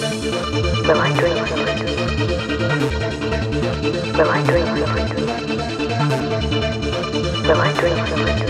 Will I dream? Will I dream? Will I dream?